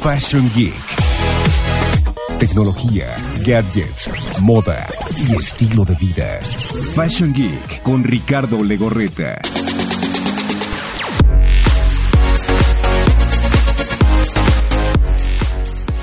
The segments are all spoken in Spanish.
Fashion Geek. Tecnología, gadgets, moda y estilo de vida. Fashion Geek con Ricardo Legorreta.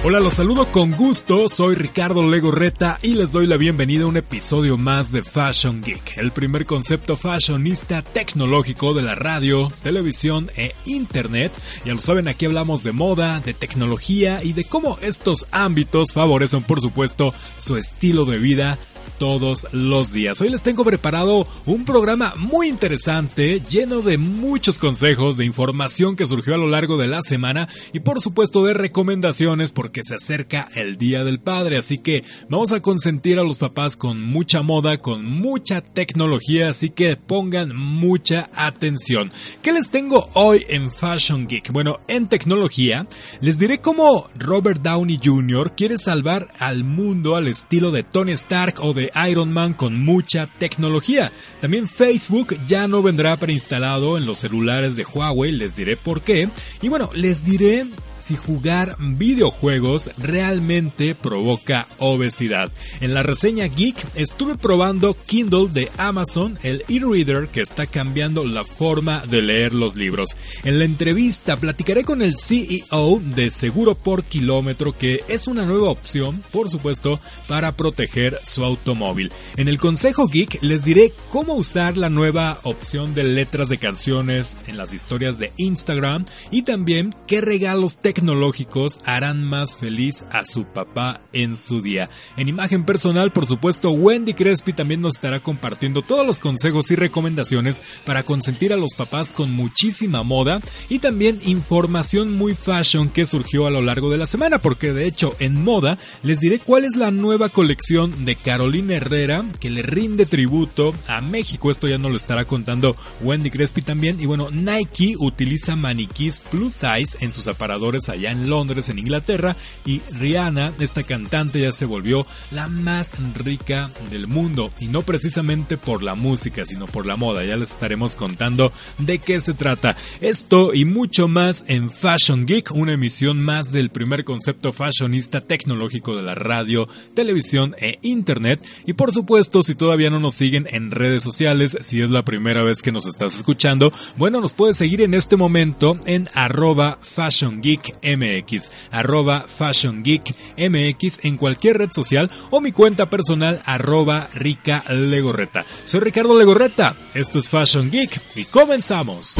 Hola, los saludo con gusto, soy Ricardo Legorreta y les doy la bienvenida a un episodio más de Fashion Geek, el primer concepto fashionista tecnológico de la radio, televisión e internet. Ya lo saben, aquí hablamos de moda, de tecnología y de cómo estos ámbitos favorecen por supuesto su estilo de vida todos los días. Hoy les tengo preparado un programa muy interesante, lleno de muchos consejos, de información que surgió a lo largo de la semana y por supuesto de recomendaciones porque se acerca el Día del Padre. Así que vamos a consentir a los papás con mucha moda, con mucha tecnología, así que pongan mucha atención. ¿Qué les tengo hoy en Fashion Geek? Bueno, en tecnología les diré cómo Robert Downey Jr. quiere salvar al mundo al estilo de Tony Stark o de Iron Man con mucha tecnología. También Facebook ya no vendrá preinstalado en los celulares de Huawei, les diré por qué. Y bueno, les diré si jugar videojuegos realmente provoca obesidad. En la reseña Geek estuve probando Kindle de Amazon, el e-reader que está cambiando la forma de leer los libros. En la entrevista platicaré con el CEO de Seguro por Kilómetro que es una nueva opción, por supuesto, para proteger su automóvil. En el Consejo Geek les diré cómo usar la nueva opción de letras de canciones en las historias de Instagram y también qué regalos tecnológicos harán más feliz a su papá en su día. En imagen personal, por supuesto, Wendy Crespi también nos estará compartiendo todos los consejos y recomendaciones para consentir a los papás con muchísima moda y también información muy fashion que surgió a lo largo de la semana, porque de hecho en moda les diré cuál es la nueva colección de Carolina Herrera que le rinde tributo a México. Esto ya nos lo estará contando Wendy Crespi también. Y bueno, Nike utiliza maniquís plus size en sus aparadores allá en Londres, en Inglaterra, y Rihanna, esta cantante, ya se volvió la más rica del mundo, y no precisamente por la música, sino por la moda. Ya les estaremos contando de qué se trata. Esto y mucho más en Fashion Geek, una emisión más del primer concepto fashionista tecnológico de la radio, televisión e internet. Y por supuesto, si todavía no nos siguen en redes sociales, si es la primera vez que nos estás escuchando, bueno, nos puedes seguir en este momento en arroba Fashion Geek MX, arroba Fashion Geek MX en cualquier red social o mi cuenta personal arroba Rica Legorreta. Soy Ricardo Legorreta, esto es Fashion Geek y comenzamos.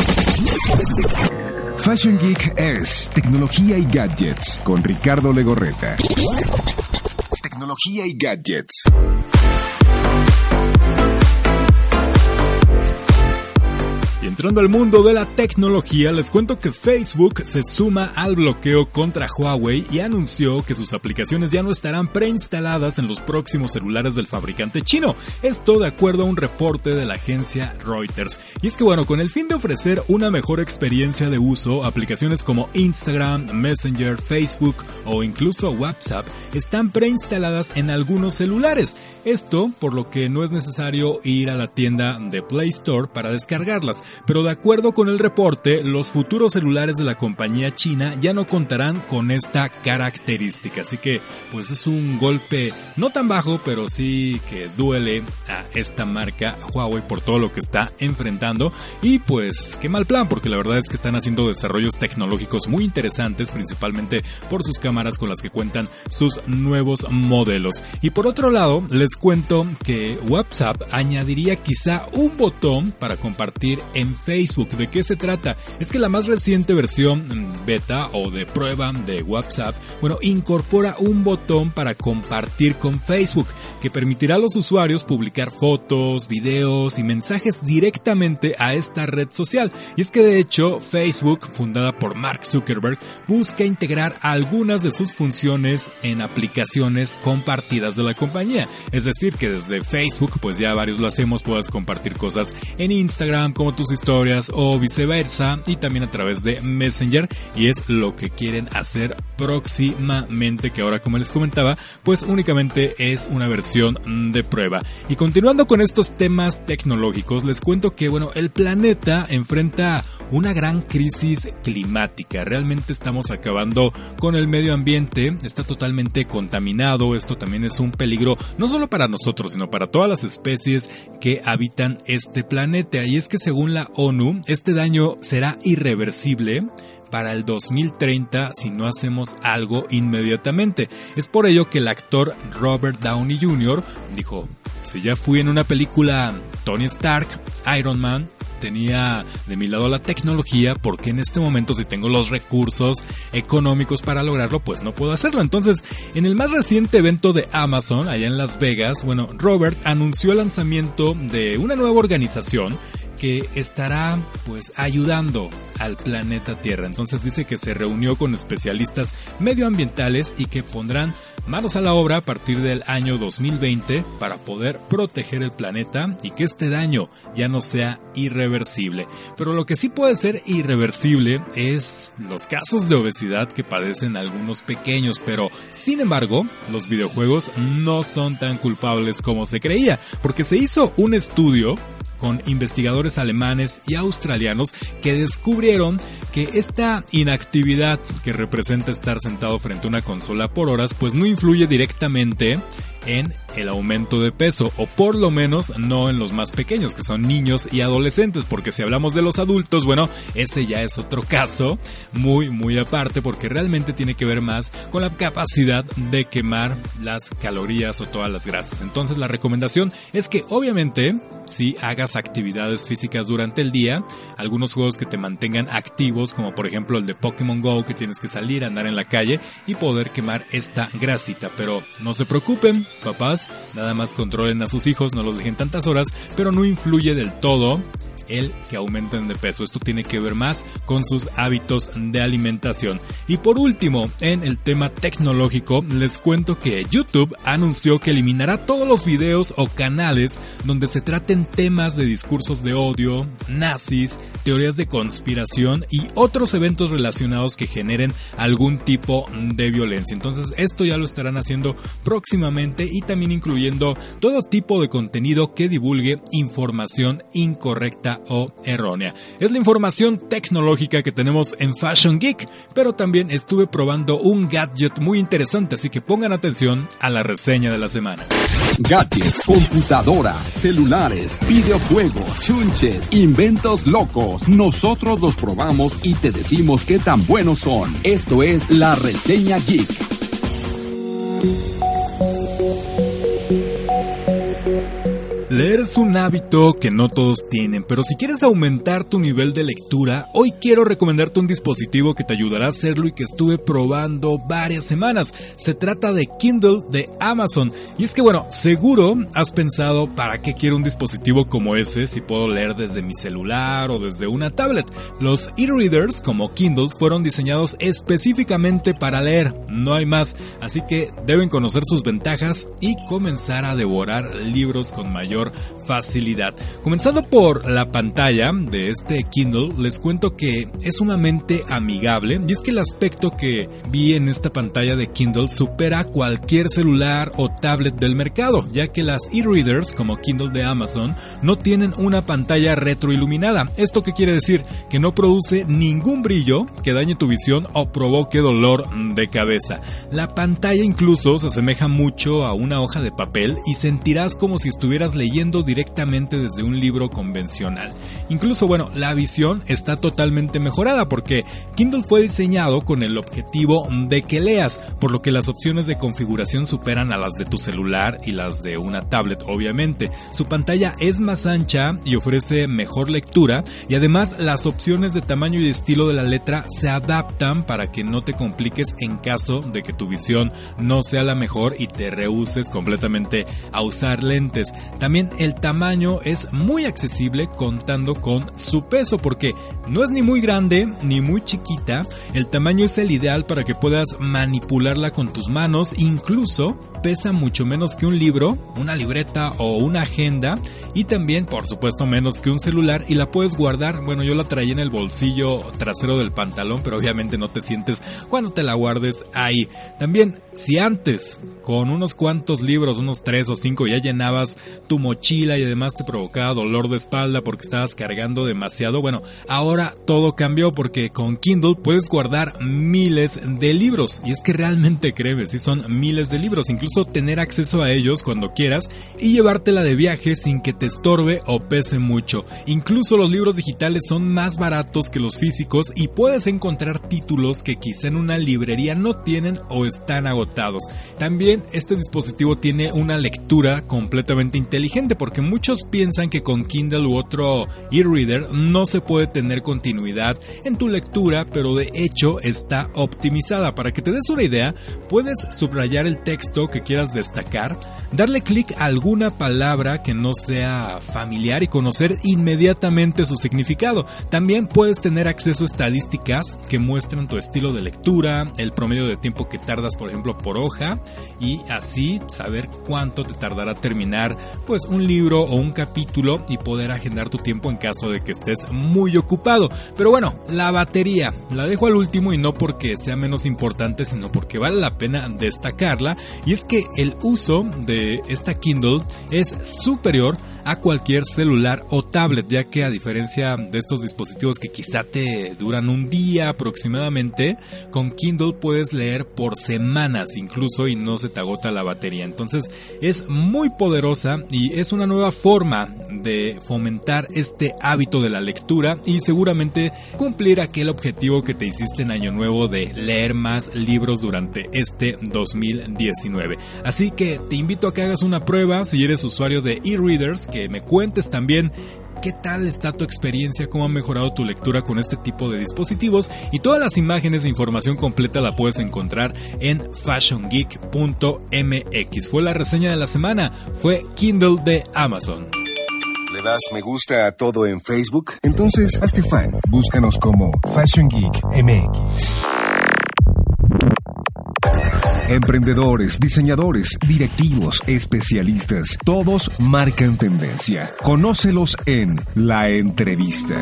Fashion Geek es tecnología y gadgets con Ricardo Legorreta. Tecnología y gadgets. Entrando al mundo de la tecnología, les cuento que Facebook se suma al bloqueo contra Huawei y anunció que sus aplicaciones ya no estarán preinstaladas en los próximos celulares del fabricante chino. Esto de acuerdo a un reporte de la agencia Reuters. Y es que bueno, con el fin de ofrecer una mejor experiencia de uso, aplicaciones como Instagram, Messenger, Facebook o incluso WhatsApp están preinstaladas en algunos celulares. Esto por lo que no es necesario ir a la tienda de Play Store para descargarlas pero de acuerdo con el reporte, los futuros celulares de la compañía china ya no contarán con esta característica. Así que, pues es un golpe no tan bajo, pero sí que duele a esta marca Huawei por todo lo que está enfrentando. Y pues, qué mal plan, porque la verdad es que están haciendo desarrollos tecnológicos muy interesantes, principalmente por sus cámaras con las que cuentan sus nuevos modelos. Y por otro lado, les cuento que WhatsApp añadiría quizá un botón para compartir en Facebook. ¿De qué se trata? Es que la más reciente versión mm, beta o de prueba de WhatsApp, bueno, incorpora un botón para compartir con Facebook que permitirá a los usuarios publicar fotos, videos y mensajes directamente a esta red social. Y es que de hecho Facebook, fundada por Mark Zuckerberg, busca integrar algunas de sus funciones en aplicaciones compartidas de la compañía. Es decir, que desde Facebook, pues ya varios lo hacemos, puedas compartir cosas en Instagram como tus historias o viceversa y también a través de Messenger y es lo que quieren hacer próximamente que ahora como les comentaba pues únicamente es una versión de prueba. Y continuando con estos temas tecnológicos les cuento que bueno el planeta enfrenta una gran crisis climática realmente estamos acabando con el medio ambiente está totalmente contaminado esto también es un peligro no solo para nosotros sino para todas las especies que habitan este planeta y es que según la ONU este daño será irreversible para el 2030 si no hacemos algo inmediatamente. Es por ello que el actor Robert Downey Jr. dijo, si ya fui en una película Tony Stark, Iron Man, tenía de mi lado la tecnología, porque en este momento si tengo los recursos económicos para lograrlo, pues no puedo hacerlo. Entonces, en el más reciente evento de Amazon, allá en Las Vegas, bueno, Robert anunció el lanzamiento de una nueva organización que estará pues ayudando al planeta Tierra. Entonces dice que se reunió con especialistas medioambientales y que pondrán manos a la obra a partir del año 2020 para poder proteger el planeta y que este daño ya no sea irreversible. Pero lo que sí puede ser irreversible es los casos de obesidad que padecen algunos pequeños, pero sin embargo los videojuegos no son tan culpables como se creía, porque se hizo un estudio con investigadores alemanes y australianos que descubrieron que esta inactividad que representa estar sentado frente a una consola por horas pues no influye directamente en el aumento de peso, o por lo menos no en los más pequeños, que son niños y adolescentes, porque si hablamos de los adultos, bueno, ese ya es otro caso muy, muy aparte, porque realmente tiene que ver más con la capacidad de quemar las calorías o todas las grasas. Entonces la recomendación es que obviamente si hagas actividades físicas durante el día, algunos juegos que te mantengan activos, como por ejemplo el de Pokémon Go, que tienes que salir, andar en la calle y poder quemar esta grasita. Pero no se preocupen, papás, nada más controlen a sus hijos, no los dejen tantas horas, pero no influye del todo el que aumenten de peso. Esto tiene que ver más con sus hábitos de alimentación. Y por último, en el tema tecnológico, les cuento que YouTube anunció que eliminará todos los videos o canales donde se traten temas de discursos de odio, nazis, teorías de conspiración y otros eventos relacionados que generen algún tipo de violencia. Entonces esto ya lo estarán haciendo próximamente y también incluyendo todo tipo de contenido que divulgue información incorrecta o errónea. Es la información tecnológica que tenemos en Fashion Geek, pero también estuve probando un gadget muy interesante, así que pongan atención a la reseña de la semana. Gadgets, computadoras, celulares, videojuegos, chunches, inventos locos. Nosotros los probamos y te decimos qué tan buenos son. Esto es la reseña Geek. Leer es un hábito que no todos tienen, pero si quieres aumentar tu nivel de lectura, hoy quiero recomendarte un dispositivo que te ayudará a hacerlo y que estuve probando varias semanas. Se trata de Kindle de Amazon. Y es que bueno, seguro has pensado para qué quiero un dispositivo como ese si puedo leer desde mi celular o desde una tablet. Los e-readers como Kindle fueron diseñados específicamente para leer, no hay más, así que deben conocer sus ventajas y comenzar a devorar libros con mayor facilidad. Comenzando por la pantalla de este Kindle, les cuento que es sumamente amigable y es que el aspecto que vi en esta pantalla de Kindle supera cualquier celular o tablet del mercado, ya que las e-readers como Kindle de Amazon no tienen una pantalla retroiluminada. ¿Esto qué quiere decir? Que no produce ningún brillo que dañe tu visión o provoque dolor de cabeza. La pantalla incluso se asemeja mucho a una hoja de papel y sentirás como si estuvieras leyendo directamente desde un libro convencional. Incluso, bueno, la visión está totalmente mejorada porque Kindle fue diseñado con el objetivo de que leas, por lo que las opciones de configuración superan a las de tu celular y las de una tablet, obviamente. Su pantalla es más ancha y ofrece mejor lectura y además las opciones de tamaño y estilo de la letra se adaptan para que no te compliques en caso de que tu visión no sea la mejor y te rehuses completamente a usar lentes. También el tamaño es muy accesible contando con su peso porque no es ni muy grande ni muy chiquita. El tamaño es el ideal para que puedas manipularla con tus manos, incluso pesa mucho menos que un libro, una libreta o una agenda y también por supuesto menos que un celular y la puedes guardar, bueno yo la traía en el bolsillo trasero del pantalón pero obviamente no te sientes cuando te la guardes ahí. También si antes con unos cuantos libros, unos tres o cinco ya llenabas tu mochila y además te provocaba dolor de espalda porque estabas cargando demasiado, bueno ahora todo cambió porque con Kindle puedes guardar miles de libros y es que realmente créeme, si son miles de libros, incluso tener acceso a ellos cuando quieras y llevártela de viaje sin que te estorbe o pese mucho. Incluso los libros digitales son más baratos que los físicos y puedes encontrar títulos que quizá en una librería no tienen o están agotados. También este dispositivo tiene una lectura completamente inteligente porque muchos piensan que con Kindle u otro e-reader no se puede tener continuidad en tu lectura, pero de hecho está optimizada. Para que te des una idea, puedes subrayar el texto que quieras destacar, darle clic a alguna palabra que no sea familiar y conocer inmediatamente su significado. También puedes tener acceso a estadísticas que muestran tu estilo de lectura, el promedio de tiempo que tardas, por ejemplo, por hoja y así saber cuánto te tardará terminar pues un libro o un capítulo y poder agendar tu tiempo en caso de que estés muy ocupado. Pero bueno, la batería la dejo al último y no porque sea menos importante, sino porque vale la pena destacarla y es que el uso de esta Kindle es superior a cualquier celular o tablet, ya que a diferencia de estos dispositivos que quizá te duran un día aproximadamente, con Kindle puedes leer por semanas incluso y no se te agota la batería. Entonces es muy poderosa y es una nueva forma de fomentar este hábito de la lectura y seguramente cumplir aquel objetivo que te hiciste en Año Nuevo de leer más libros durante este 2019. Así que te invito a que hagas una prueba si eres usuario de e-readers me cuentes también qué tal está tu experiencia, cómo ha mejorado tu lectura con este tipo de dispositivos y todas las imágenes e información completa la puedes encontrar en fashiongeek.mx. Fue la reseña de la semana, fue Kindle de Amazon. ¿Le das me gusta a todo en Facebook? Entonces hazte fan, búscanos como Fashion Geek MX. Emprendedores, diseñadores, directivos, especialistas, todos marcan tendencia. Conócelos en La Entrevista.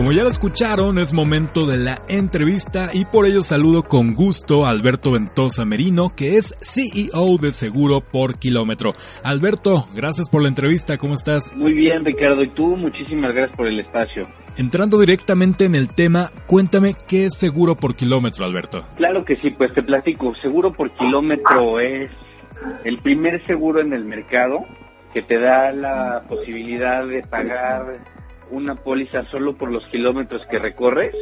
Como ya lo escucharon, es momento de la entrevista y por ello saludo con gusto a Alberto Ventosa Merino, que es CEO de Seguro por Kilómetro. Alberto, gracias por la entrevista, ¿cómo estás? Muy bien, Ricardo, y tú, muchísimas gracias por el espacio. Entrando directamente en el tema, cuéntame qué es Seguro por Kilómetro, Alberto. Claro que sí, pues te platico. Seguro por Kilómetro es el primer seguro en el mercado que te da la posibilidad de pagar una póliza solo por los kilómetros que recorres.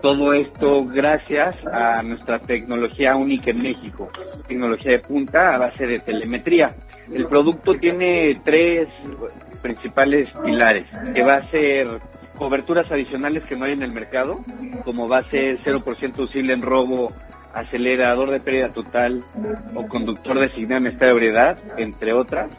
Todo esto gracias a nuestra tecnología única en México, tecnología de punta a base de telemetría. El producto tiene tres principales pilares, que va a ser coberturas adicionales que no hay en el mercado, como va a ser 0% usible en robo, acelerador de pérdida total o conductor designado en estado de ebriedad, entre otras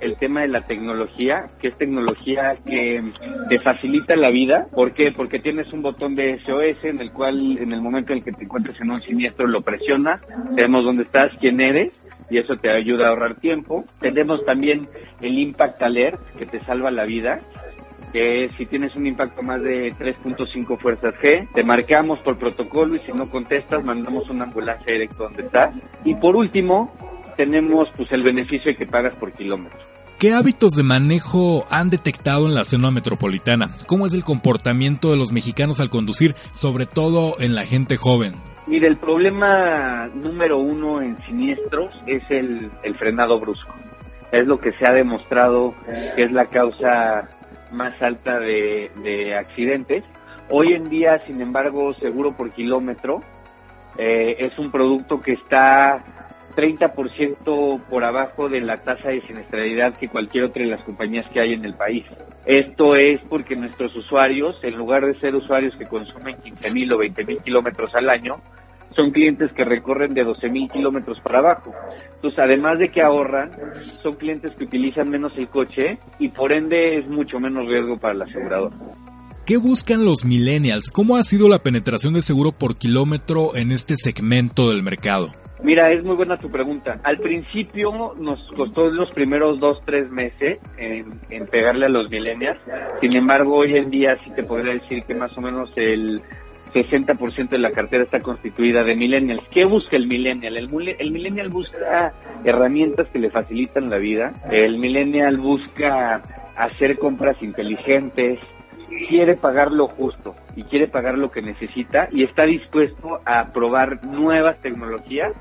el tema de la tecnología, que es tecnología que te facilita la vida. ¿Por qué? Porque tienes un botón de SOS en el cual en el momento en el que te encuentres en un siniestro lo presionas, sabemos dónde estás, quién eres y eso te ayuda a ahorrar tiempo. Tenemos también el Impact Alert que te salva la vida que si tienes un impacto más de 3.5 fuerzas G, te marcamos por protocolo y si no contestas, mandamos una ambulancia directo donde estás. Y por último, tenemos pues el beneficio de que pagas por kilómetros. ¿Qué hábitos de manejo han detectado en la zona metropolitana? ¿Cómo es el comportamiento de los mexicanos al conducir, sobre todo en la gente joven? Mire, el problema número uno en siniestros es el, frenado brusco. Es lo que se ha demostrado que es la causa más alta de, de accidentes. Hoy en día, sin embargo, seguro por kilómetro eh, es un producto que está 30% por abajo de la tasa de siniestralidad que cualquier otra de las compañías que hay en el país. Esto es porque nuestros usuarios, en lugar de ser usuarios que consumen 15 mil o 20 mil kilómetros al año, son clientes que recorren de 12 mil kilómetros para abajo. Entonces, además de que ahorran, son clientes que utilizan menos el coche y por ende es mucho menos riesgo para el asegurador. ¿Qué buscan los millennials? ¿Cómo ha sido la penetración de seguro por kilómetro en este segmento del mercado? Mira, es muy buena tu pregunta. Al principio nos costó los primeros dos, tres meses en, pegarle a los millennials. Sin embargo, hoy en día sí te podría decir que más o menos el 60% de la cartera está constituida de millennials. ¿Qué busca el millennial? El, el, millennial busca herramientas que le facilitan la vida. El millennial busca hacer compras inteligentes, quiere pagar lo justo y quiere pagar lo que necesita y está dispuesto a probar nuevas tecnologías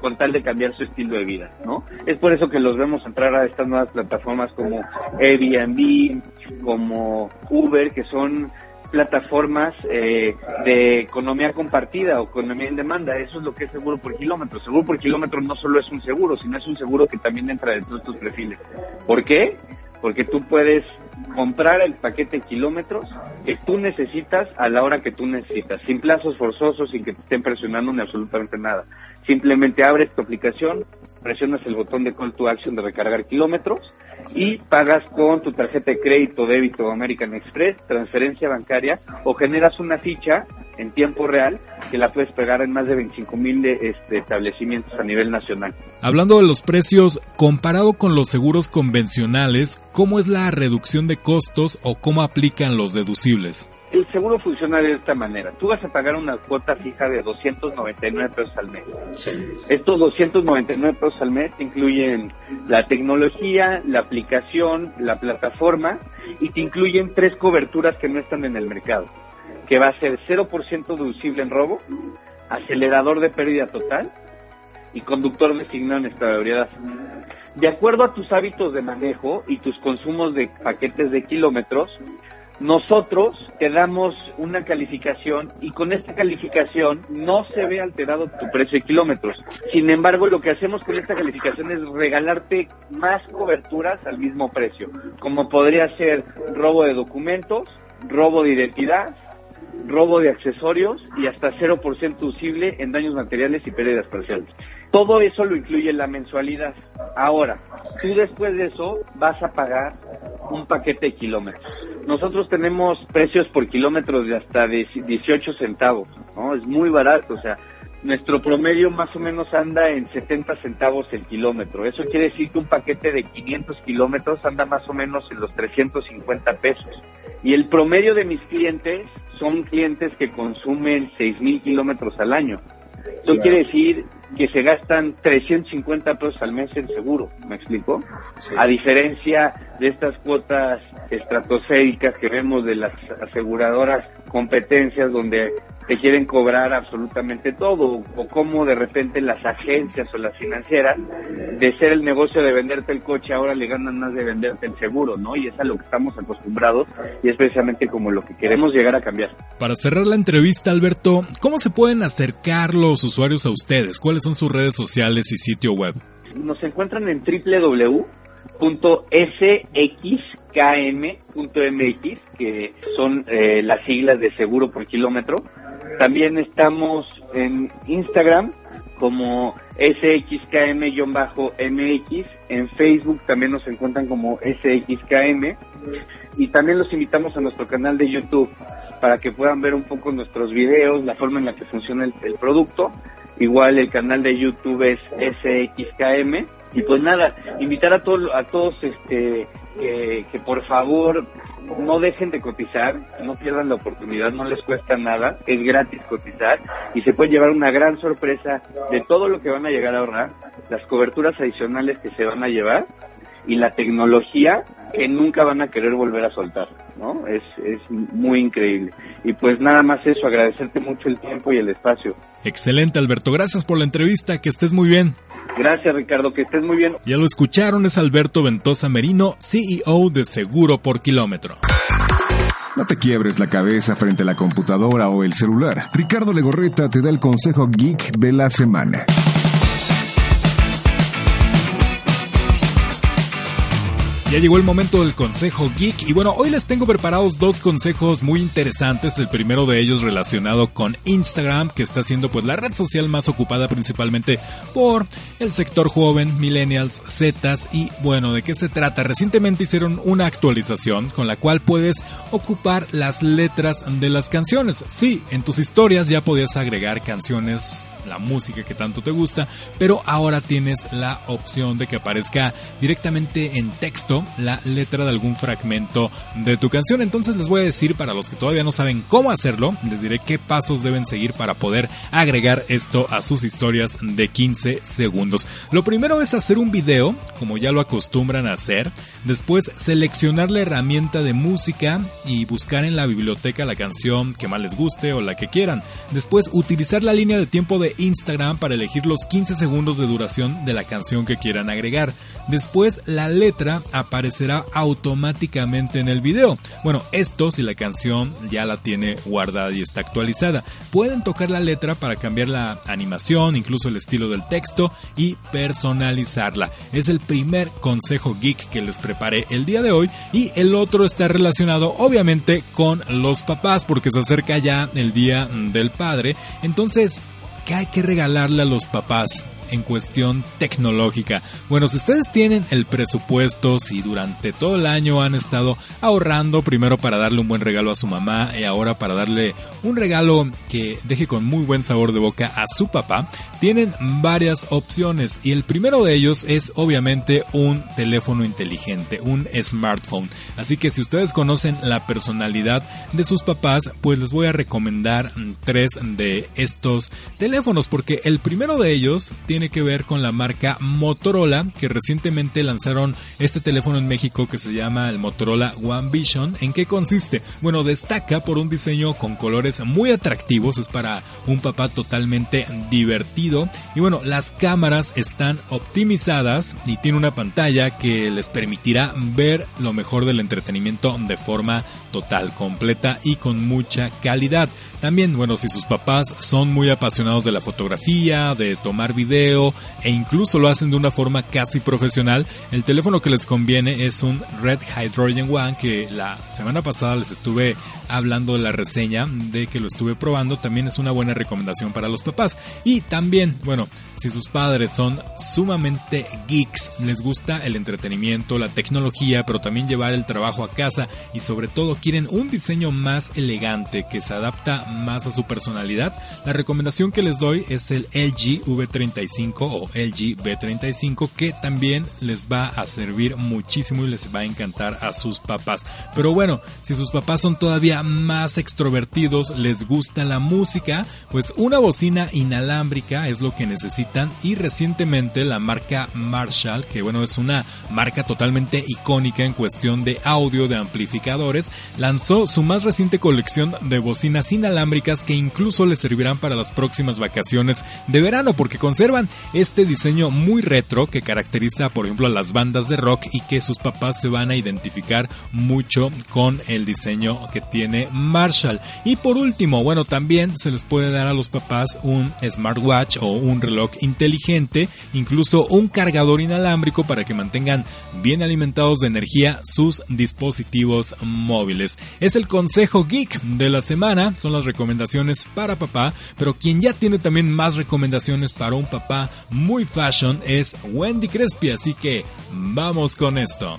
con tal de cambiar su estilo de vida, ¿no? Es por eso que los vemos entrar a estas nuevas plataformas como Airbnb, como Uber, que son plataformas eh, de economía compartida o economía en demanda. Eso es lo que es seguro por kilómetro. Seguro por kilómetro no solo es un seguro, sino es un seguro que también entra dentro de tus perfiles. ¿Por qué? Porque tú puedes comprar el paquete de kilómetros que tú necesitas a la hora que tú necesitas, sin plazos forzosos, sin que te estén presionando ni absolutamente nada. Simplemente abres tu aplicación, presionas el botón de call to action de recargar kilómetros y pagas con tu tarjeta de crédito, débito American Express, transferencia bancaria o generas una ficha en tiempo real que la puedes pegar en más de 25 mil este, establecimientos a nivel nacional. Hablando de los precios, comparado con los seguros convencionales, ¿cómo es la reducción de costos o cómo aplican los deducibles? El seguro funciona de esta manera. Tú vas a pagar una cuota fija de 299 pesos al mes. Estos 299 pesos al mes incluyen la tecnología, la aplicación, la plataforma y te incluyen tres coberturas que no están en el mercado que va a ser 0% deducible en robo, acelerador de pérdida total y conductor designado en estabilidad. De acuerdo a tus hábitos de manejo y tus consumos de paquetes de kilómetros, nosotros te damos una calificación y con esta calificación no se ve alterado tu precio de kilómetros. Sin embargo, lo que hacemos con esta calificación es regalarte más coberturas al mismo precio, como podría ser robo de documentos, robo de identidad, robo de accesorios y hasta 0% usible en daños materiales y pérdidas parciales. Todo eso lo incluye la mensualidad. Ahora, tú después de eso vas a pagar un paquete de kilómetros. Nosotros tenemos precios por kilómetros de hasta 18 centavos, ¿no? Es muy barato, o sea, nuestro promedio más o menos anda en 70 centavos el kilómetro. Eso quiere decir que un paquete de 500 kilómetros anda más o menos en los 350 pesos. Y el promedio de mis clientes son clientes que consumen 6.000 kilómetros al año. Eso quiere decir que se gastan 350 pesos al mes en seguro, ¿me explico? A diferencia de estas cuotas estratosféricas que vemos de las aseguradoras competencias donde te quieren cobrar absolutamente todo, o como de repente las agencias o las financieras, de ser el negocio de venderte el coche, ahora le ganan más de venderte el seguro, ¿no? Y es a lo que estamos acostumbrados y es precisamente como lo que queremos llegar a cambiar. Para cerrar la entrevista, Alberto, ¿cómo se pueden acercar los usuarios a ustedes? ¿Cuáles son sus redes sociales y sitio web? Nos encuentran en www.sxkm.mx, que son eh, las siglas de seguro por kilómetro también estamos en Instagram como SXKM-MX. En Facebook también nos encuentran como SXKM. Y también los invitamos a nuestro canal de YouTube para que puedan ver un poco nuestros videos, la forma en la que funciona el, el producto. Igual el canal de YouTube es SXKM y pues nada, invitar a, todos a todos este, que, por favor no dejen de cotizar, no pierdan la oportunidad, no les cuesta nada, es gratis cotizar. Y se puede llevar una gran sorpresa de todo lo que van a llegar a ahorrar, las coberturas adicionales que se van a llevar y la tecnología que nunca van a querer volver a soltar, ¿no? Es, es muy increíble. Y pues nada más eso, agradecerte mucho el tiempo y el espacio. Excelente, Alberto. Gracias por la entrevista. Que estés muy bien. Gracias, Ricardo. Que estés muy bien. Ya lo escucharon, es Alberto Ventosa Merino, CEO de Seguro por Kilómetro. No te quiebres la cabeza frente a la computadora o el celular. Ricardo Legorreta te da el consejo geek de la semana. Ya llegó el momento del consejo geek y bueno, hoy les tengo preparados dos consejos muy interesantes. El primero de ellos relacionado con Instagram, que está siendo pues la red social más ocupada principalmente por el sector joven, millennials, zetas y bueno, ¿de qué se trata? Recientemente hicieron una actualización con la cual puedes ocupar las letras de las canciones. Sí, en tus historias ya podías agregar canciones, la música que tanto te gusta, pero ahora tienes la opción de que aparezca directamente en texto la letra de algún fragmento de tu canción. Entonces les voy a decir para los que todavía no saben cómo hacerlo, les diré qué pasos deben seguir para poder agregar esto a sus historias de 15 segundos. Lo primero es hacer un video, como ya lo acostumbran a hacer, después seleccionar la herramienta de música y buscar en la biblioteca la canción que más les guste o la que quieran. Después utilizar la línea de tiempo de Instagram para elegir los 15 segundos de duración de la canción que quieran agregar. Después la letra aparecerá automáticamente en el video. Bueno, esto si la canción ya la tiene guardada y está actualizada. Pueden tocar la letra para cambiar la animación, incluso el estilo del texto y personalizarla. Es el primer consejo geek que les preparé el día de hoy y el otro está relacionado obviamente con los papás porque se acerca ya el día del padre. Entonces, ¿qué hay que regalarle a los papás? En cuestión tecnológica. Bueno, si ustedes tienen el presupuesto, si durante todo el año han estado ahorrando primero para darle un buen regalo a su mamá y ahora para darle un regalo que deje con muy buen sabor de boca a su papá, tienen varias opciones y el primero de ellos es obviamente un teléfono inteligente, un smartphone. Así que si ustedes conocen la personalidad de sus papás, pues les voy a recomendar tres de estos teléfonos porque el primero de ellos tiene que ver con la marca Motorola, que recientemente lanzaron este teléfono en México que se llama el Motorola One Vision. ¿En qué consiste? Bueno, destaca por un diseño con colores muy atractivos, es para un papá totalmente divertido. Y bueno, las cámaras están optimizadas y tiene una pantalla que les permitirá ver lo mejor del entretenimiento de forma total, completa y con mucha calidad. También, bueno, si sus papás son muy apasionados de la fotografía, de tomar e incluso lo hacen de una forma casi profesional, el teléfono que les conviene es un Red Hydrogen One que la semana pasada les estuve hablando de la reseña de que lo estuve probando, también es una buena recomendación para los papás. Y también, bueno, si sus padres son sumamente geeks, les gusta el entretenimiento, la tecnología, pero también llevar el trabajo a casa y sobre todo quieren un diseño más elegante que se adapta más a su personalidad, la recomendación que les doy es el LG V35 o LG B35 que también les va a servir muchísimo y les va a encantar a sus papás. Pero bueno, si sus papás son todavía más extrovertidos, les gusta la música, pues una bocina inalámbrica es lo que necesitan y recientemente la marca Marshall, que bueno es una marca totalmente icónica en cuestión de audio de amplificadores, lanzó su más reciente colección de bocinas inalámbricas que incluso les servirán para las próximas vacaciones de verano porque conservan este diseño muy retro que caracteriza por ejemplo a las bandas de rock y que sus papás se van a identificar mucho con el diseño que tiene Marshall. Y por último, bueno, también se les puede dar a los papás un smartwatch o un reloj inteligente, incluso un cargador inalámbrico para que mantengan bien alimentados de energía sus dispositivos móviles. Es el consejo geek de la semana, son las recomendaciones para papá, pero quien ya tiene también más recomendaciones para un papá muy fashion es Wendy Crespi, así que vamos con esto.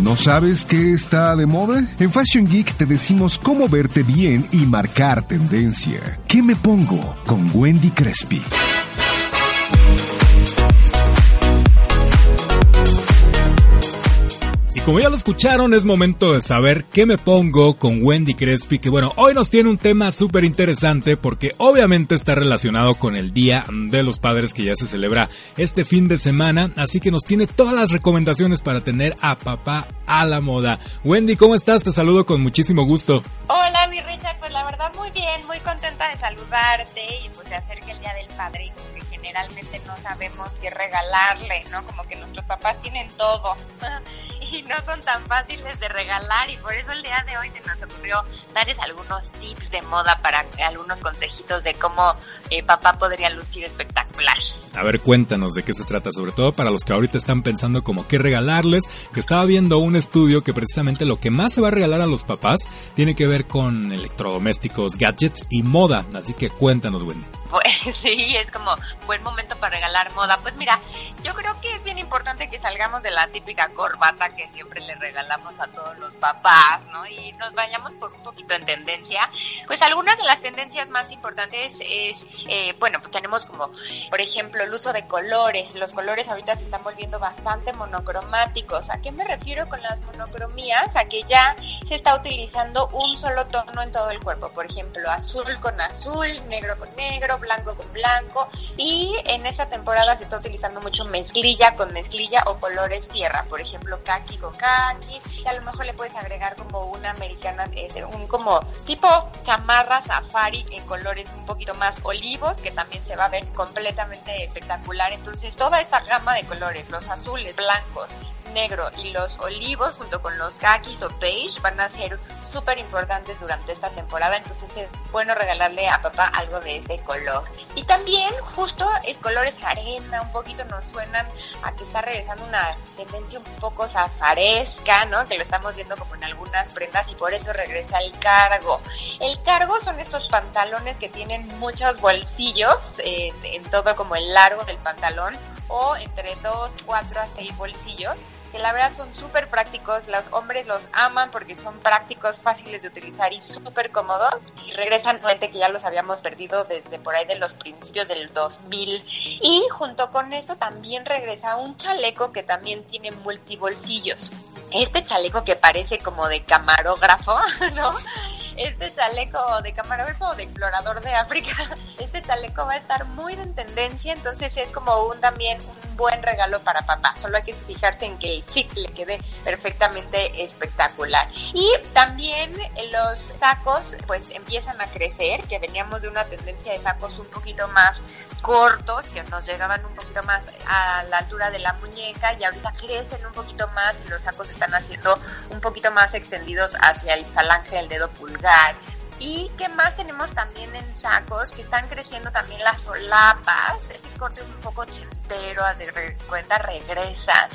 ¿No sabes qué está de moda? En Fashion Geek te decimos cómo verte bien y marcar tendencia. ¿Qué me pongo? Con Wendy Crespi. Como ya lo escucharon, es momento de saber qué me pongo con Wendy Crespi, que bueno, hoy nos tiene un tema súper interesante porque obviamente está relacionado con el Día de los Padres que ya se celebra este fin de semana, así que nos tiene todas las recomendaciones para tener a papá a la moda. Wendy, ¿cómo estás? Te saludo con muchísimo gusto. Hola, mi Richard, pues la verdad muy bien, muy contenta de saludarte y pues de hacer que el Día del Padre, que generalmente no sabemos qué regalarle, ¿no? Como que nuestros papás tienen todo. y no son tan fáciles de regalar y por eso el día de hoy se nos ocurrió darles algunos tips de moda para algunos consejitos de cómo eh, papá podría lucir espectacular. A ver, cuéntanos de qué se trata, sobre todo para los que ahorita están pensando como qué regalarles, que estaba viendo un estudio que precisamente lo que más se va a regalar a los papás tiene que ver con electrodomésticos, gadgets y moda, así que cuéntanos, Wendy. Pues sí, es como buen momento para regalar moda. Pues mira, yo creo que es bien importante que salgamos de la típica corbata que siempre le regalamos a todos los papás, ¿no? Y nos vayamos por un poquito en tendencia. Pues algunas de las tendencias más importantes es, eh, bueno, pues tenemos como, por ejemplo, el uso de colores. Los colores ahorita se están volviendo bastante monocromáticos. ¿A qué me refiero con las monocromías? A que ya se está utilizando un solo tono en todo el cuerpo. Por ejemplo, azul con azul, negro con negro blanco con blanco. Y en esta temporada se está utilizando mucho mezclilla con mezclilla o colores tierra, por ejemplo kaki con kaki. Y a lo mejor le puedes agregar como una americana, este, un como tipo chamarra safari en colores un poquito más olivos que también se va a ver completamente espectacular, entonces toda esta gama de colores, los azules, blancos, negro y los olivos junto con los kakis o beige van a ser súper importantes durante esta temporada, entonces es bueno regalarle a papá algo de este color. Y también justo es colores arena, un poquito nos suenan a que está regresando una tendencia un poco zafaresca, ¿no? Que lo estamos viendo como en algunas prendas y por eso regresa el cargo. El cargo son estos pantalones que tienen muchos bolsillos en, en todo como el largo del pantalón o entre 2, 4 a 6 bolsillos que la verdad son súper prácticos, los hombres los aman porque son prácticos, fáciles de utilizar y súper cómodos. Y regresan nuevamente que ya los habíamos perdido desde por ahí de los principios del 2000. Y junto con esto también regresa un chaleco que también tiene multibolsillos. Este chaleco que parece como de camarógrafo, ¿no? Este chaleco de camarógrafo o de explorador de África, este chaleco va a estar muy en tendencia, entonces es como un también un buen regalo para papá. Solo hay que fijarse en que el fit le quede perfectamente espectacular. Y también los sacos pues empiezan a crecer, que veníamos de una tendencia de sacos un poquito más cortos, que nos llegaban un poquito más a la altura de la muñeca y ahorita crecen un poquito más y los sacos están haciendo un poquito más extendidos hacia el falange del dedo pulgar. ¿Y qué más tenemos también en sacos? Que están creciendo también las solapas. Este corte es un poco ochentero, de cuenta regresa.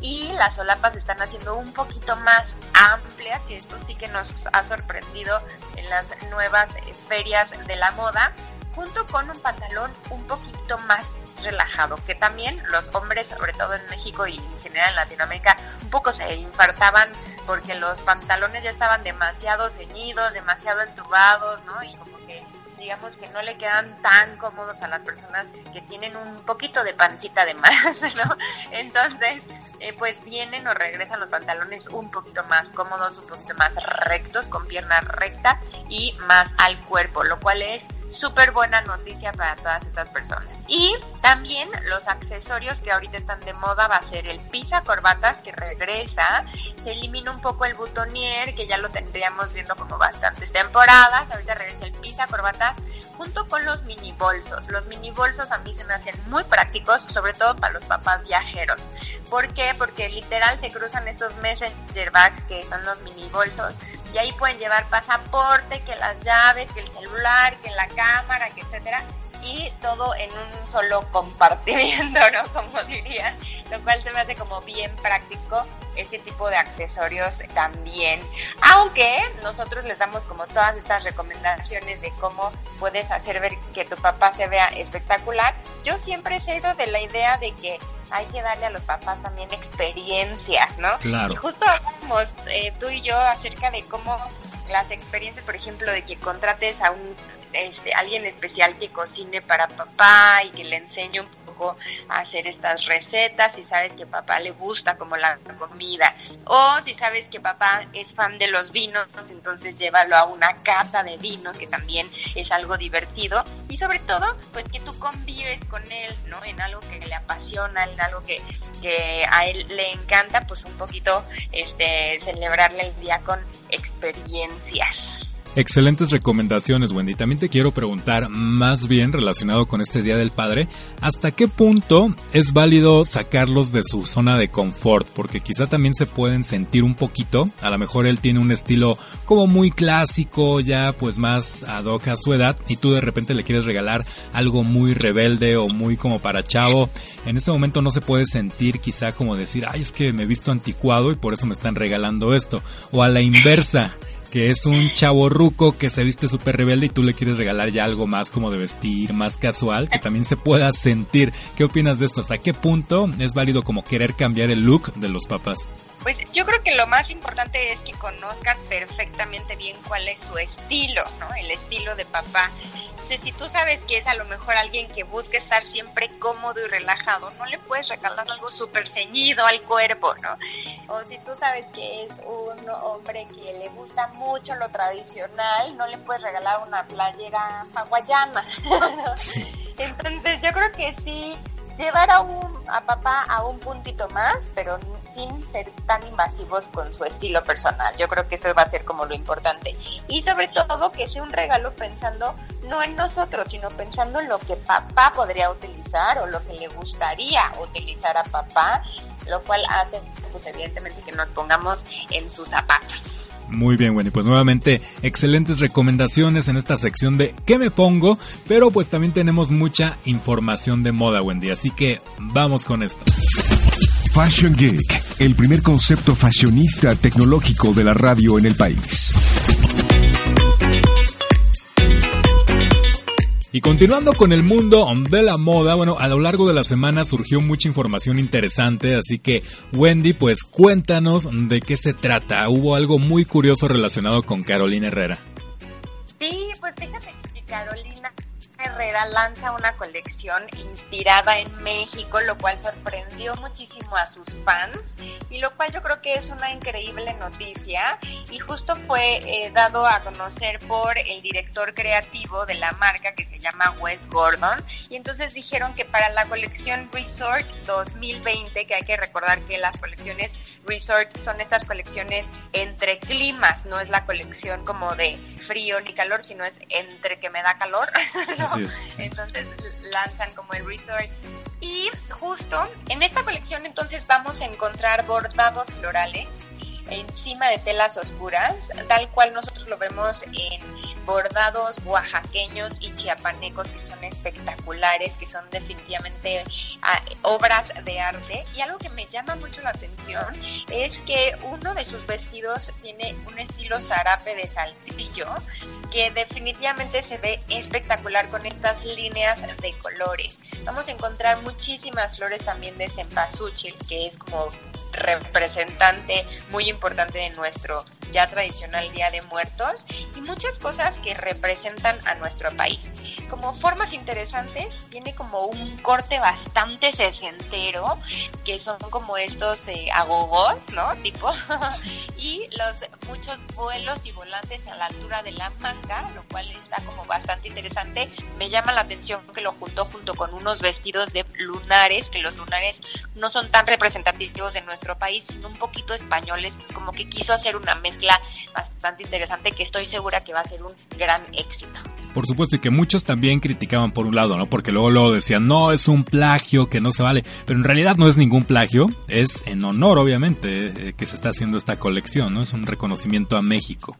Y las solapas están haciendo un poquito más amplias, que esto sí que nos ha sorprendido en las nuevas ferias de la moda junto con un pantalón un poquito más relajado, que también los hombres, sobre todo en México y en general en Latinoamérica, un poco se infartaban porque los pantalones ya estaban demasiado ceñidos, demasiado entubados, ¿no? Y como que digamos que no le quedan tan cómodos a las personas que tienen un poquito de pancita de más, ¿no? Entonces, eh, pues vienen o regresan los pantalones un poquito más cómodos, un poquito más rectos, con pierna recta y más al cuerpo, lo cual es súper buena noticia para todas estas personas. Y también los accesorios que ahorita están de moda va a ser el pisa corbatas que regresa, se elimina un poco el butonier que ya lo tendríamos viendo como bastantes temporadas, ahorita regresa el pisa corbatas junto con los mini bolsos. Los mini bolsos a mí se me hacen muy prácticos, sobre todo para los papás viajeros. ¿Por qué? Porque literal se cruzan estos messenger bag que son los mini bolsos y ahí pueden llevar pasaporte, que las llaves, que el celular, que la cámara, que etcétera y todo en un solo compartimiento, ¿no? Como dirían, lo cual se me hace como bien práctico este tipo de accesorios también. Aunque nosotros les damos como todas estas recomendaciones de cómo puedes hacer ver que tu papá se vea espectacular, yo siempre he sido de la idea de que hay que darle a los papás también experiencias, ¿no? Claro. Y justo hablamos eh, tú y yo acerca de cómo las experiencias, por ejemplo, de que contrates a un este, alguien especial que cocine para papá y que le enseñe un poco a hacer estas recetas, si sabes que papá le gusta como la comida, o si sabes que papá es fan de los vinos, entonces llévalo a una cata de vinos, que también es algo divertido, y sobre todo, pues que tú convives con él, ¿no? En algo que le apasiona, en algo que, que a él le encanta, pues un poquito este celebrarle el día con experiencias. Excelentes recomendaciones, Wendy. También te quiero preguntar, más bien relacionado con este Día del Padre, ¿hasta qué punto es válido sacarlos de su zona de confort? Porque quizá también se pueden sentir un poquito, a lo mejor él tiene un estilo como muy clásico, ya pues más ad hoc a su edad, y tú de repente le quieres regalar algo muy rebelde o muy como para chavo. En ese momento no se puede sentir quizá como decir, ay, es que me he visto anticuado y por eso me están regalando esto. O a la inversa que es un chavo ruco que se viste súper rebelde y tú le quieres regalar ya algo más como de vestir, más casual, que también se pueda sentir. ¿Qué opinas de esto? ¿Hasta qué punto es válido como querer cambiar el look de los papás? Pues yo creo que lo más importante es que conozcas perfectamente bien cuál es su estilo, ¿no? El estilo de papá. Entonces, si tú sabes que es a lo mejor alguien que busca estar siempre cómodo y relajado, no le puedes regalar algo súper ceñido al cuerpo, ¿no? O si tú sabes que es un hombre que le gusta mucho lo tradicional, no le puedes regalar una playera hawaiana. Entonces, yo creo que sí llevar a, un, a papá a un puntito más, pero sin ser tan invasivos con su estilo personal. Yo creo que eso va a ser como lo importante. Y sobre todo que sea un regalo pensando no en nosotros, sino pensando en lo que papá podría utilizar o lo que le gustaría utilizar a papá, lo cual hace pues evidentemente que nos pongamos en sus zapatos. Muy bien, Wendy. Pues nuevamente, excelentes recomendaciones en esta sección de ¿qué me pongo? Pero pues también tenemos mucha información de moda, Wendy. Así que vamos con esto. Fashion Geek, el primer concepto fashionista tecnológico de la radio en el país. Y continuando con el mundo de la moda, bueno, a lo largo de la semana surgió mucha información interesante, así que Wendy, pues cuéntanos de qué se trata. Hubo algo muy curioso relacionado con Carolina Herrera. Sí, pues fíjate que Carolina Herrera lanza una colección inspirada en México, lo cual sorprendió muchísimo a sus fans y lo cual yo creo que es una increíble noticia y justo fue eh, dado a conocer por el director creativo de la marca que se llama Wes Gordon y entonces dijeron que para la colección Resort 2020, que hay que recordar que las colecciones Resort son estas colecciones entre climas, no es la colección como de frío ni calor, sino es entre que me da calor. Entonces lanzan como el resort. Y justo en esta colección entonces vamos a encontrar bordados florales encima de telas oscuras, tal cual nosotros lo vemos en bordados oaxaqueños y chiapanecos que son espectaculares, que son definitivamente ah, obras de arte. Y algo que me llama mucho la atención es que uno de sus vestidos tiene un estilo zarape de saltillo que definitivamente se ve espectacular con estas líneas de colores. Vamos a encontrar muchísimas flores también de cempasúchil, que es como representante muy importante de nuestro ya tradicional Día de Muertos y muchas cosas que representan a nuestro país. Como formas interesantes, tiene como un corte bastante sesentero, que son como estos eh, agogos, ¿no? Tipo, y los muchos vuelos y volantes a la altura de la manga, lo cual está como bastante interesante. Me llama la atención que lo juntó junto con unos vestidos de lunares, que los lunares no son tan representativos de nuestro país, sino un poquito españoles, es como que quiso hacer una mezcla bastante interesante que estoy segura que va a ser un gran éxito. Por supuesto, y que muchos también criticaban por un lado, ¿no? Porque luego, luego decían, no, es un plagio, que no se vale. Pero en realidad no es ningún plagio, es en honor, obviamente, eh, que se está haciendo esta colección, ¿no? Es un reconocimiento a México.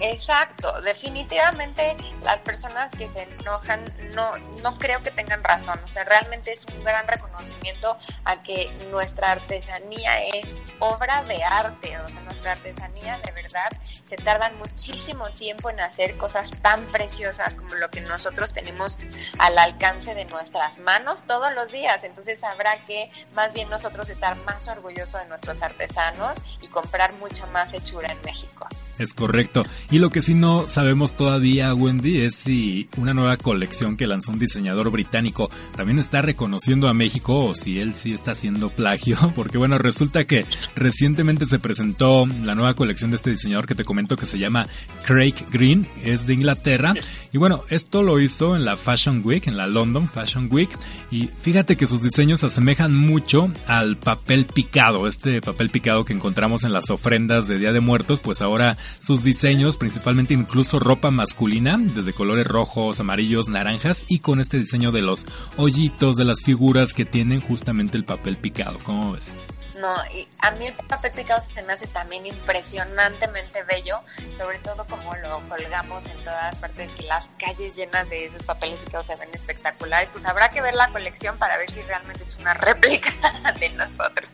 Exacto, definitivamente las personas que se enojan no, no creo que tengan razón, o sea, realmente es un gran reconocimiento a que nuestra artesanía es obra de arte, o sea, nuestra artesanía de verdad se tardan muchísimo tiempo en hacer cosas tan preciosas como lo que nosotros tenemos al alcance de nuestras manos todos los días, entonces habrá que más bien nosotros estar más orgullosos de nuestros artesanos y comprar mucha más hechura en México. Es correcto. Y lo que sí no sabemos todavía, Wendy, es si una nueva colección que lanzó un diseñador británico también está reconociendo a México o si él sí está haciendo plagio. Porque bueno, resulta que recientemente se presentó la nueva colección de este diseñador que te comento que se llama Craig Green, es de Inglaterra. Y bueno, esto lo hizo en la Fashion Week, en la London Fashion Week. Y fíjate que sus diseños asemejan mucho al papel picado, este papel picado que encontramos en las ofrendas de Día de Muertos, pues ahora sus diseños, principalmente incluso ropa masculina, desde colores rojos, amarillos, naranjas y con este diseño de los hoyitos de las figuras que tienen justamente el papel picado. ¿Cómo ves? No, y a mí el papel picado se me hace también impresionantemente bello, sobre todo como lo colgamos en todas partes, que las calles llenas de esos papeles picados se ven espectaculares. Pues habrá que ver la colección para ver si realmente es una réplica de nosotros.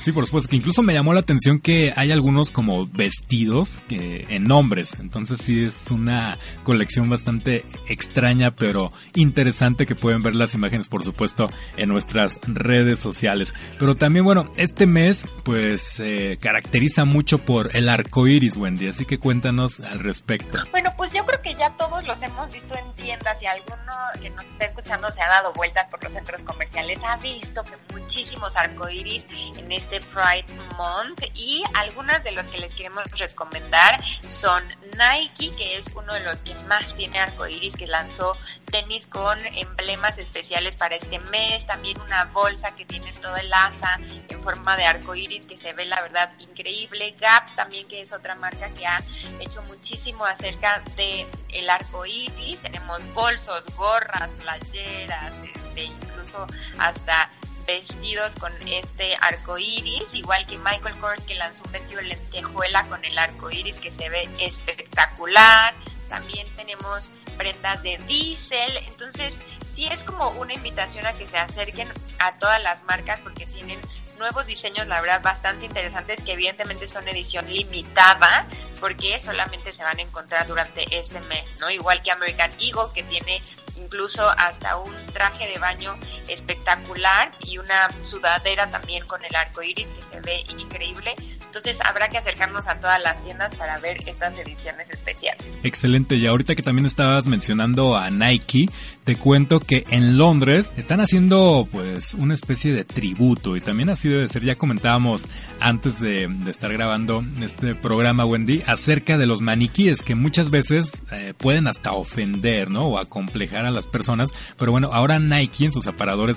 Sí, por supuesto, que incluso me llamó la atención que hay algunos como vestidos que en nombres, entonces sí es una colección bastante extraña pero interesante que pueden ver las imágenes por supuesto en nuestras redes sociales. Pero también bueno, este mes pues se caracteriza mucho por el arco iris, Wendy, así que cuéntanos al respecto. Bueno, pues yo creo que ya todos los hemos visto en tiendas y alguno que nos está escuchando se ha dado vueltas por los centros comerciales ha visto que muchísimos arcoiris en este este Pride Month y algunas de los que les queremos recomendar son Nike, que es uno de los que más tiene arcoiris, que lanzó tenis con emblemas especiales para este mes, también una bolsa que tiene todo el asa en forma de arcoiris que se ve la verdad increíble, Gap también que es otra marca que ha hecho muchísimo acerca de el arcoiris, tenemos bolsos, gorras, playeras, este, incluso hasta vestidos con este arco iris, igual que Michael Kors que lanzó un vestido lentejuela con el arco iris que se ve espectacular. También tenemos prendas de diésel, entonces sí es como una invitación a que se acerquen a todas las marcas porque tienen nuevos diseños, la verdad, bastante interesantes que evidentemente son edición limitada porque solamente se van a encontrar durante este mes, ¿no? Igual que American Eagle que tiene incluso hasta un traje de baño espectacular y una sudadera también con el arco iris que se ve increíble. Entonces habrá que acercarnos a todas las tiendas para ver estas ediciones especiales. Excelente, y ahorita que también estabas mencionando a Nike, te cuento que en Londres están haciendo pues una especie de tributo y también así debe ser, ya comentábamos antes de, estar grabando este programa Wendy acerca de los maniquíes que muchas veces eh, pueden hasta ofender, ¿no? O acomplejar a las personas, pero bueno, ahora Nike en sus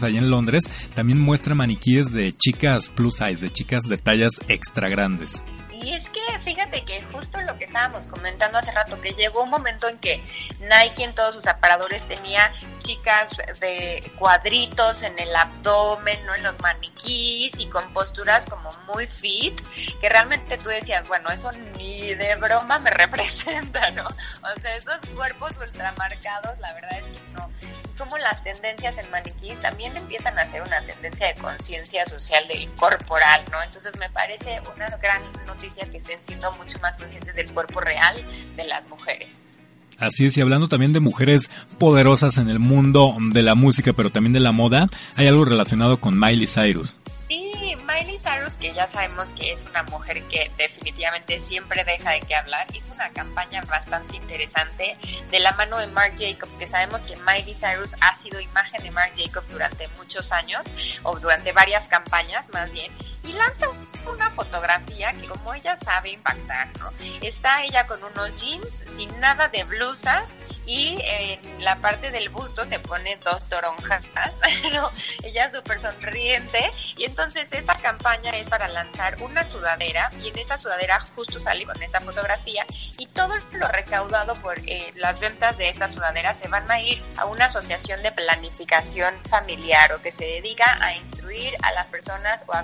allá en Londres también muestra maniquíes de chicas plus size, de chicas de tallas extra grandes y es que fíjate que justo lo que estábamos comentando hace rato, que llegó un momento en que Nike en todos sus aparadores tenía chicas de cuadritos en el abdomen, ¿no? En los maniquís y con posturas como muy fit, que realmente tú decías, bueno, eso ni de broma me representa, ¿no? O sea, esos cuerpos ultramarcados, la verdad es que no como las tendencias en maniquís también empiezan a ser una tendencia de conciencia social del corporal, ¿no? Entonces me parece una gran noticia que estén siendo mucho más conscientes del cuerpo real de las mujeres. Así es, y hablando también de mujeres poderosas en el mundo de la música, pero también de la moda, hay algo relacionado con Miley Cyrus. Miley Cyrus, que ya sabemos que es una mujer que definitivamente siempre deja de qué hablar, hizo una campaña bastante interesante de la mano de Marc Jacobs, que sabemos que Miley Cyrus ha sido imagen de Marc Jacobs durante muchos años, o durante varias campañas más bien, y lanza una fotografía que como ella sabe impactar, ¿no? Está ella con unos jeans sin nada de blusa y en la parte del busto se pone dos toronjas, ¿no? Ella súper sonriente y entonces esta campaña es para lanzar una sudadera y en esta sudadera justo sale con esta fotografía y todo lo recaudado por eh, las ventas de esta sudadera se van a ir a una asociación de planificación familiar o que se dedica a instruir a las personas o a,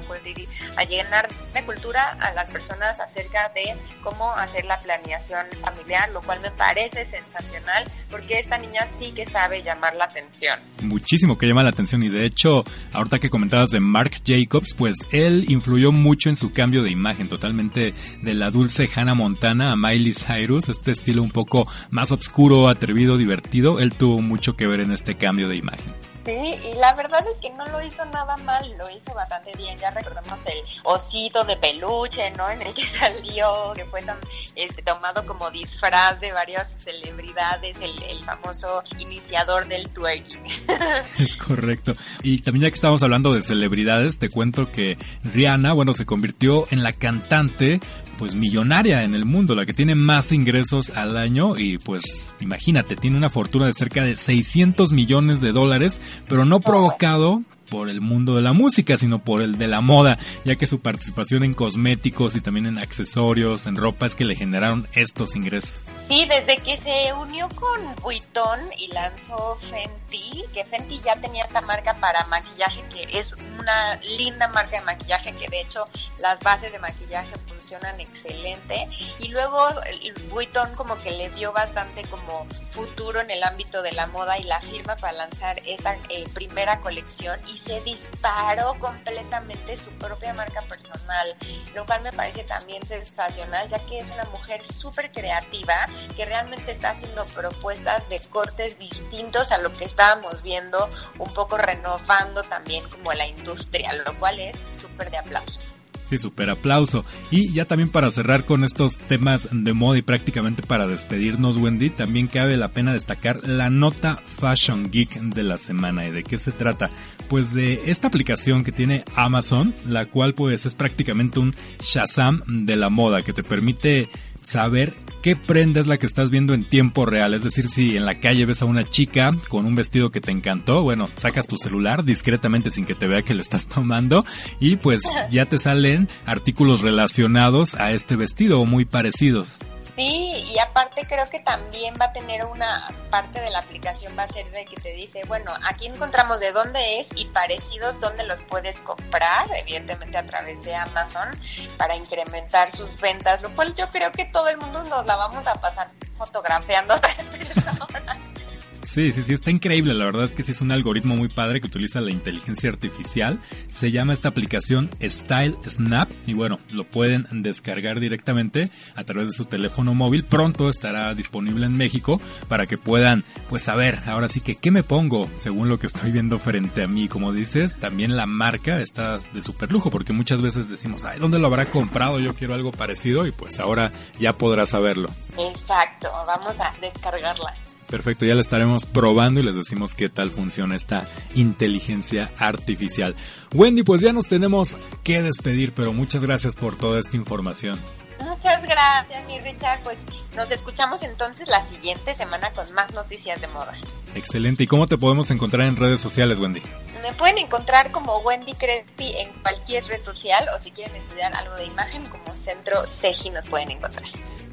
a llenar de cultura a las personas acerca de cómo hacer la planeación familiar, lo cual me parece sensacional porque esta niña sí que sabe llamar la atención. Muchísimo que llama la atención y de hecho, ahorita que comentabas de Mark Jacobs, pues él influyó mucho en su cambio de imagen, totalmente de la dulce Hannah Montana a Miley Cyrus, este estilo un poco más oscuro, atrevido, divertido, él tuvo mucho que ver en este cambio de imagen. Sí, y la verdad es que no lo hizo nada mal, lo hizo bastante bien. Ya recordamos el osito de peluche, ¿no? En el que salió, que fue tan, este, tomado como disfraz de varias celebridades, el, el famoso iniciador del twerking. Es correcto. Y también ya que estamos hablando de celebridades, te cuento que Rihanna, bueno, se convirtió en la cantante pues millonaria en el mundo, la que tiene más ingresos al año y pues imagínate, tiene una fortuna de cerca de 600 millones de dólares, pero no provocado por el mundo de la música, sino por el de la moda, ya que su participación en cosméticos y también en accesorios, en ropa, es que le generaron estos ingresos. Sí, desde que se unió con Vuitton y lanzó Fenty, que Fenty ya tenía esta marca para maquillaje, que es una linda marca de maquillaje, que de hecho las bases de maquillaje excelente, y luego Vuitton como que le vio bastante como futuro en el ámbito de la moda y la firma para lanzar esta eh, primera colección y se disparó completamente su propia marca personal, lo cual me parece también sensacional, ya que es una mujer súper creativa que realmente está haciendo propuestas de cortes distintos a lo que estábamos viendo, un poco renovando también como la industria, lo cual es súper de aplauso. Sí, súper aplauso. Y ya también para cerrar con estos temas de moda y prácticamente para despedirnos, Wendy, también cabe la pena destacar la nota Fashion Geek de la semana. ¿Y de qué se trata? Pues de esta aplicación que tiene Amazon, la cual pues es prácticamente un Shazam de la moda que te permite saber qué prenda es la que estás viendo en tiempo real. Es decir, si en la calle ves a una chica con un vestido que te encantó, bueno, sacas tu celular discretamente sin que te vea que le estás tomando y pues ya te salen artículos relacionados a este vestido o muy parecidos. Sí, y aparte creo que también va a tener una parte de la aplicación va a ser de que te dice, bueno, aquí encontramos de dónde es y parecidos dónde los puedes comprar, evidentemente a través de Amazon, para incrementar sus ventas, lo cual yo creo que todo el mundo nos la vamos a pasar fotografiando a tres personas. Sí, sí, sí, está increíble. La verdad es que sí es un algoritmo muy padre que utiliza la inteligencia artificial. Se llama esta aplicación Style Snap y bueno, lo pueden descargar directamente a través de su teléfono móvil. Pronto estará disponible en México para que puedan, pues saber, ahora sí que qué me pongo según lo que estoy viendo frente a mí. Como dices, también la marca está de super lujo porque muchas veces decimos, ay, ¿dónde lo habrá comprado? Yo quiero algo parecido y pues ahora ya podrás saberlo. Exacto, vamos a descargarla. Perfecto, ya la estaremos probando y les decimos qué tal funciona esta inteligencia artificial. Wendy, pues ya nos tenemos que despedir, pero muchas gracias por toda esta información. Muchas gracias, mi Richard. Pues nos escuchamos entonces la siguiente semana con más noticias de moda. Excelente. ¿Y cómo te podemos encontrar en redes sociales, Wendy? Me pueden encontrar como Wendy Crespi en cualquier red social o si quieren estudiar algo de imagen como Centro CEGI nos pueden encontrar.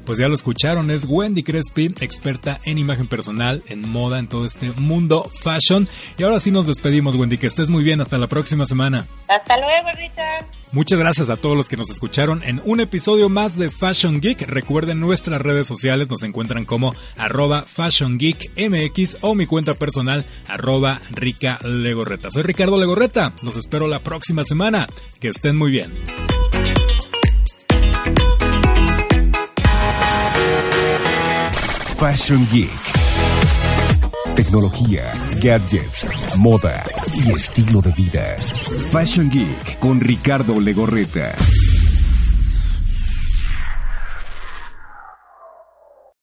Pues ya lo escucharon, es Wendy Crespi, experta en imagen personal, en moda, en todo este mundo fashion. Y ahora sí nos despedimos, Wendy, que estés muy bien, hasta la próxima semana. Hasta luego, Richard. Muchas gracias a todos los que nos escucharon en un episodio más de Fashion Geek. Recuerden nuestras redes sociales, nos encuentran como arroba Fashion Geek MX o mi cuenta personal arroba Rica Legorreta. Soy Ricardo Legorreta, los espero la próxima semana. Que estén muy bien. Fashion Geek. Tecnología, gadgets, moda y estilo de vida. Fashion Geek con Ricardo Legorreta.